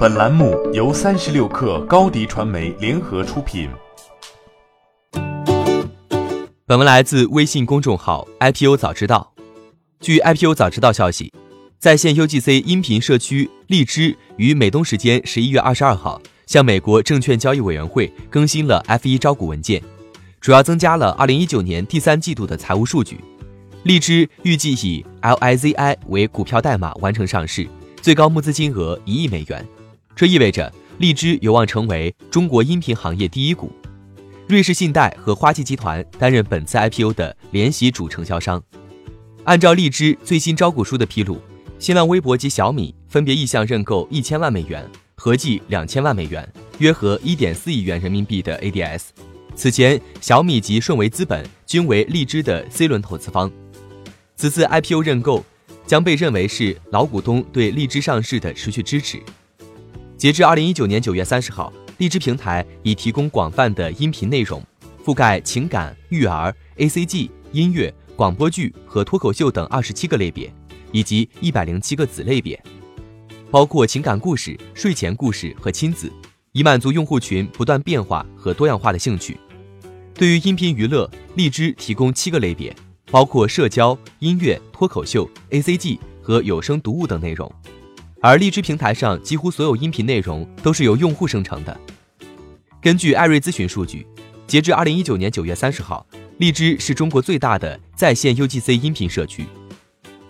本栏目由三十六氪高低传媒联合出品。本文来自微信公众号 IPO 早知道。据 IPO 早知道消息，在线 UGC 音频社区荔枝于美东时间十一月二十二号向美国证券交易委员会更新了 F1 招股文件，主要增加了二零一九年第三季度的财务数据。荔枝预计以 LIZI 为股票代码完成上市，最高募资金额一亿美元。这意味着荔枝有望成为中国音频行业第一股。瑞士信贷和花旗集团担任本次 IPO 的联席主承销商。按照荔枝最新招股书的披露，新浪微博及小米分别意向认购一千万美元，合计两千万美元，约合一点四亿元人民币的 ADS。此前，小米及顺为资本均为荔枝的 C 轮投资方。此次 IPO 认购将被认为是老股东对荔枝上市的持续支持。截至二零一九年九月三十号，荔枝平台已提供广泛的音频内容，覆盖情感、育儿、ACG、音乐、广播剧和脱口秀等二十七个类别，以及一百零七个子类别，包括情感故事、睡前故事和亲子，以满足用户群不断变化和多样化的兴趣。对于音频娱乐，荔枝提供七个类别，包括社交、音乐、脱口秀、ACG 和有声读物等内容。而荔枝平台上几乎所有音频内容都是由用户生成的。根据艾瑞咨询数据，截至二零一九年九月三十号，荔枝是中国最大的在线 UGC 音频社区。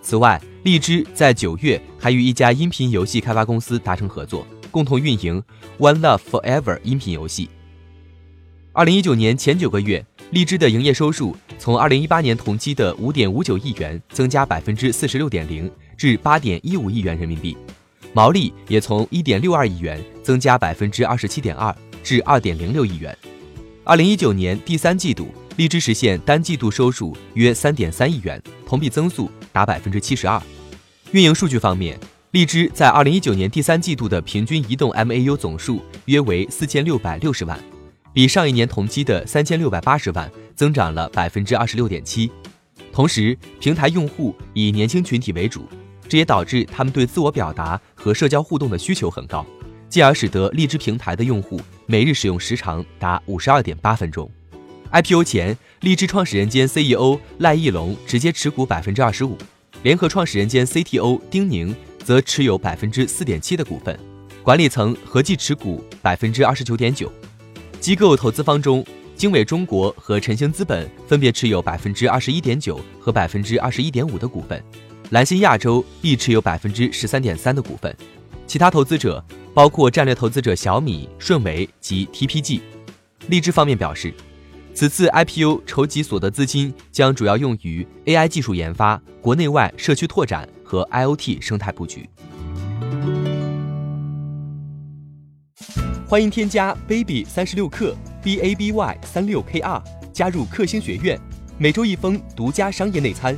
此外，荔枝在九月还与一家音频游戏开发公司达成合作，共同运营《One Love Forever》音频游戏。二零一九年前九个月，荔枝的营业收入从二零一八年同期的五点五九亿元增加百分之四十六点零至八点一五亿元人民币。毛利也从一点六二亿元增加百分之二十七点二至二点零六亿元。二零一九年第三季度，荔枝实现单季度收入约三点三亿元，同比增速达百分之七十二。运营数据方面，荔枝在二零一九年第三季度的平均移动 MAU 总数约为四千六百六十万，比上一年同期的三千六百八十万增长了百分之二十六点七。同时，平台用户以年轻群体为主。这也导致他们对自我表达和社交互动的需求很高，进而使得荔枝平台的用户每日使用时长达五十二点八分钟。IPO 前，荔枝创始人兼 CEO 赖艺龙直接持股百分之二十五，联合创始人兼 CTO 丁宁则持有百分之四点七的股份，管理层合计持股百分之二十九点九。机构投资方中，经纬中国和晨星资本分别持有百分之二十一点九和百分之二十一点五的股份。蓝星亚洲亦持有百分之十三点三的股份，其他投资者包括战略投资者小米、顺为及 TPG。荔枝方面表示，此次 IPO 筹集所得资金将主要用于 AI 技术研发、国内外社区拓展和 IOT 生态布局。欢迎添加 baby 三十六克 b a b y 三六 k r 加入克星学院，每周一封独家商业内参。